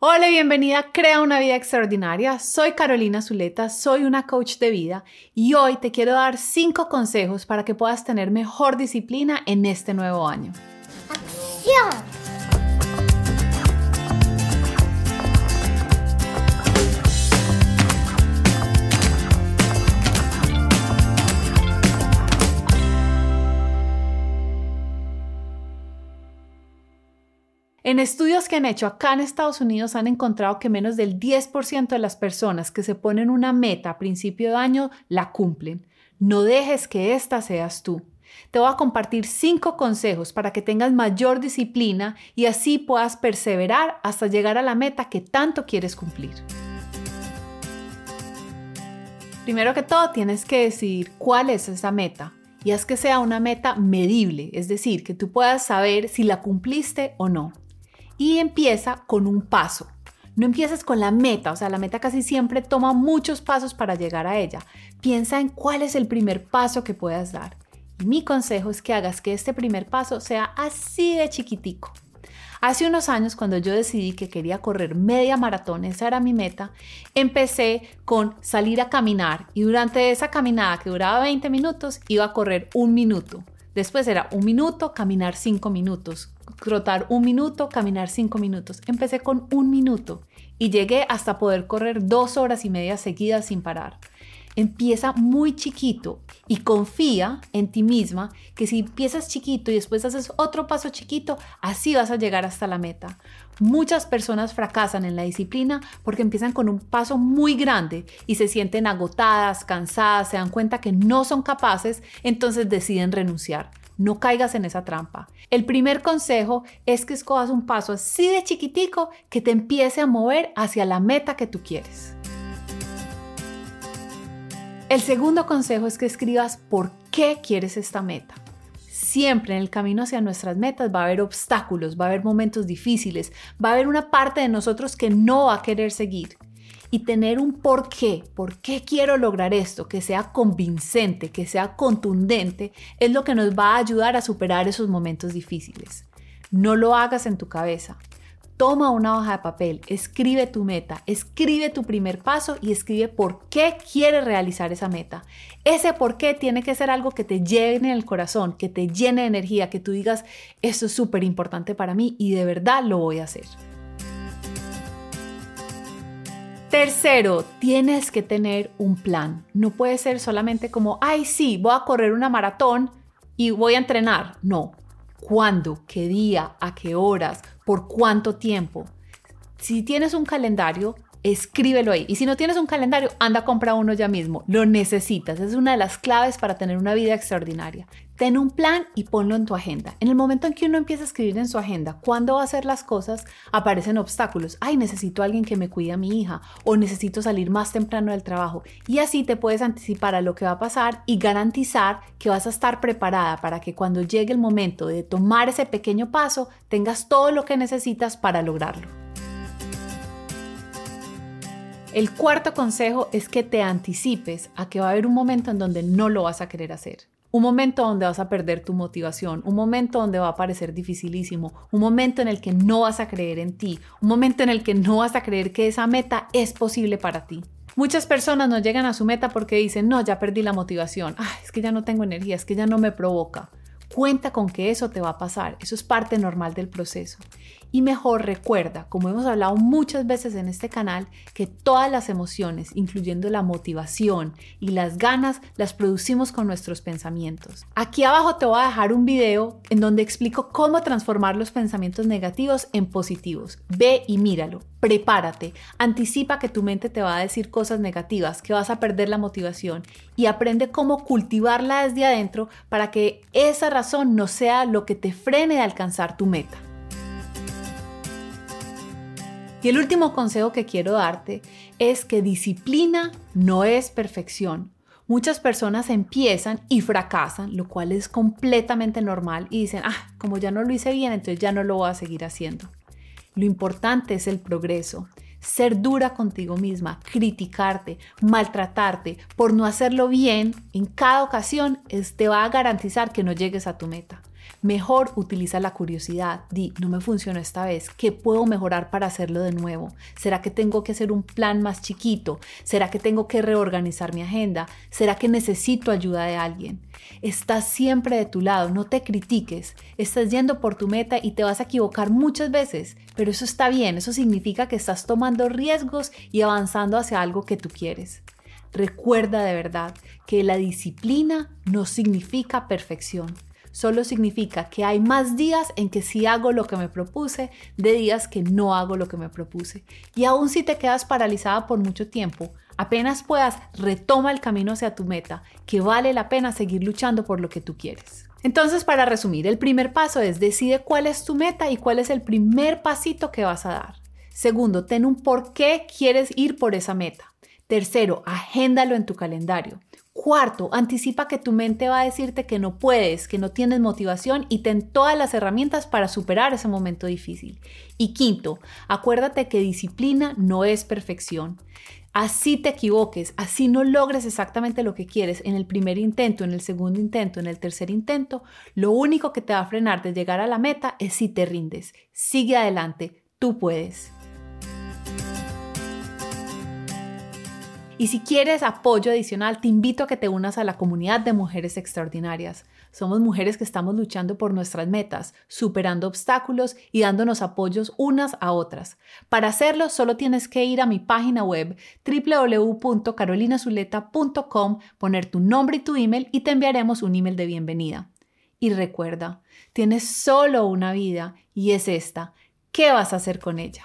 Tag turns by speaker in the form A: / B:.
A: Hola y bienvenida a Crea una vida extraordinaria. Soy Carolina Zuleta, soy una coach de vida y hoy te quiero dar 5 consejos para que puedas tener mejor disciplina en este nuevo año. ¡Acción! En estudios que han hecho acá en Estados Unidos han encontrado que menos del 10% de las personas que se ponen una meta a principio de año la cumplen. No dejes que esta seas tú. Te voy a compartir cinco consejos para que tengas mayor disciplina y así puedas perseverar hasta llegar a la meta que tanto quieres cumplir. Primero que todo, tienes que decidir cuál es esa meta y haz que sea una meta medible, es decir, que tú puedas saber si la cumpliste o no y empieza con un paso. No empieces con la meta, o sea, la meta casi siempre toma muchos pasos para llegar a ella. Piensa en cuál es el primer paso que puedas dar. Y mi consejo es que hagas que este primer paso sea así de chiquitico. Hace unos años, cuando yo decidí que quería correr media maratón, esa era mi meta, empecé con salir a caminar y durante esa caminada que duraba 20 minutos, iba a correr un minuto. Después era un minuto, caminar cinco minutos, trotar un minuto, caminar cinco minutos. Empecé con un minuto y llegué hasta poder correr dos horas y media seguidas sin parar. Empieza muy chiquito y confía en ti misma que si empiezas chiquito y después haces otro paso chiquito, así vas a llegar hasta la meta. Muchas personas fracasan en la disciplina porque empiezan con un paso muy grande y se sienten agotadas, cansadas, se dan cuenta que no son capaces, entonces deciden renunciar. No caigas en esa trampa. El primer consejo es que escojas un paso así de chiquitico que te empiece a mover hacia la meta que tú quieres. El segundo consejo es que escribas por qué quieres esta meta. Siempre en el camino hacia nuestras metas va a haber obstáculos, va a haber momentos difíciles, va a haber una parte de nosotros que no va a querer seguir y tener un por qué, por qué quiero lograr esto, que sea convincente, que sea contundente, es lo que nos va a ayudar a superar esos momentos difíciles. No lo hagas en tu cabeza. Toma una hoja de papel, escribe tu meta, escribe tu primer paso y escribe por qué quieres realizar esa meta. Ese por qué tiene que ser algo que te llene el corazón, que te llene de energía, que tú digas, esto es súper importante para mí y de verdad lo voy a hacer. Tercero, tienes que tener un plan. No puede ser solamente como, ay, sí, voy a correr una maratón y voy a entrenar. No. ¿Cuándo? ¿Qué día? ¿A qué horas? ¿Por cuánto tiempo? Si tienes un calendario, escríbelo ahí. Y si no tienes un calendario, anda a comprar uno ya mismo. Lo necesitas. Es una de las claves para tener una vida extraordinaria. Ten un plan y ponlo en tu agenda. En el momento en que uno empieza a escribir en su agenda cuándo va a hacer las cosas, aparecen obstáculos. Ay, necesito a alguien que me cuide a mi hija o necesito salir más temprano del trabajo. Y así te puedes anticipar a lo que va a pasar y garantizar que vas a estar preparada para que cuando llegue el momento de tomar ese pequeño paso, tengas todo lo que necesitas para lograrlo. El cuarto consejo es que te anticipes a que va a haber un momento en donde no lo vas a querer hacer. Un momento donde vas a perder tu motivación, un momento donde va a parecer dificilísimo, un momento en el que no vas a creer en ti, un momento en el que no vas a creer que esa meta es posible para ti. Muchas personas no llegan a su meta porque dicen, no, ya perdí la motivación, es que ya no tengo energía, es que ya no me provoca. Cuenta con que eso te va a pasar, eso es parte normal del proceso. Y mejor recuerda, como hemos hablado muchas veces en este canal, que todas las emociones, incluyendo la motivación y las ganas, las producimos con nuestros pensamientos. Aquí abajo te voy a dejar un video en donde explico cómo transformar los pensamientos negativos en positivos. Ve y míralo. Prepárate, anticipa que tu mente te va a decir cosas negativas, que vas a perder la motivación y aprende cómo cultivarla desde adentro para que esa razón no sea lo que te frene de alcanzar tu meta. Y el último consejo que quiero darte es que disciplina no es perfección. Muchas personas empiezan y fracasan, lo cual es completamente normal y dicen, ah, como ya no lo hice bien, entonces ya no lo voy a seguir haciendo. Lo importante es el progreso. Ser dura contigo misma, criticarte, maltratarte por no hacerlo bien en cada ocasión te va a garantizar que no llegues a tu meta. Mejor utiliza la curiosidad. Di, no me funcionó esta vez. ¿Qué puedo mejorar para hacerlo de nuevo? ¿Será que tengo que hacer un plan más chiquito? ¿Será que tengo que reorganizar mi agenda? ¿Será que necesito ayuda de alguien? Estás siempre de tu lado, no te critiques. Estás yendo por tu meta y te vas a equivocar muchas veces, pero eso está bien, eso significa que estás tomando riesgos y avanzando hacia algo que tú quieres. Recuerda de verdad que la disciplina no significa perfección solo significa que hay más días en que sí hago lo que me propuse de días que no hago lo que me propuse. Y aún si te quedas paralizada por mucho tiempo, apenas puedas, retoma el camino hacia tu meta, que vale la pena seguir luchando por lo que tú quieres. Entonces, para resumir, el primer paso es decide cuál es tu meta y cuál es el primer pasito que vas a dar. Segundo, ten un por qué quieres ir por esa meta. Tercero, agéndalo en tu calendario. Cuarto, anticipa que tu mente va a decirte que no puedes, que no tienes motivación y ten todas las herramientas para superar ese momento difícil. Y quinto, acuérdate que disciplina no es perfección. Así te equivoques, así no logres exactamente lo que quieres en el primer intento, en el segundo intento, en el tercer intento, lo único que te va a frenar de llegar a la meta es si te rindes. Sigue adelante, tú puedes. Y si quieres apoyo adicional, te invito a que te unas a la comunidad de mujeres extraordinarias. Somos mujeres que estamos luchando por nuestras metas, superando obstáculos y dándonos apoyos unas a otras. Para hacerlo, solo tienes que ir a mi página web www.carolinazuleta.com, poner tu nombre y tu email y te enviaremos un email de bienvenida. Y recuerda, tienes solo una vida y es esta. ¿Qué vas a hacer con ella?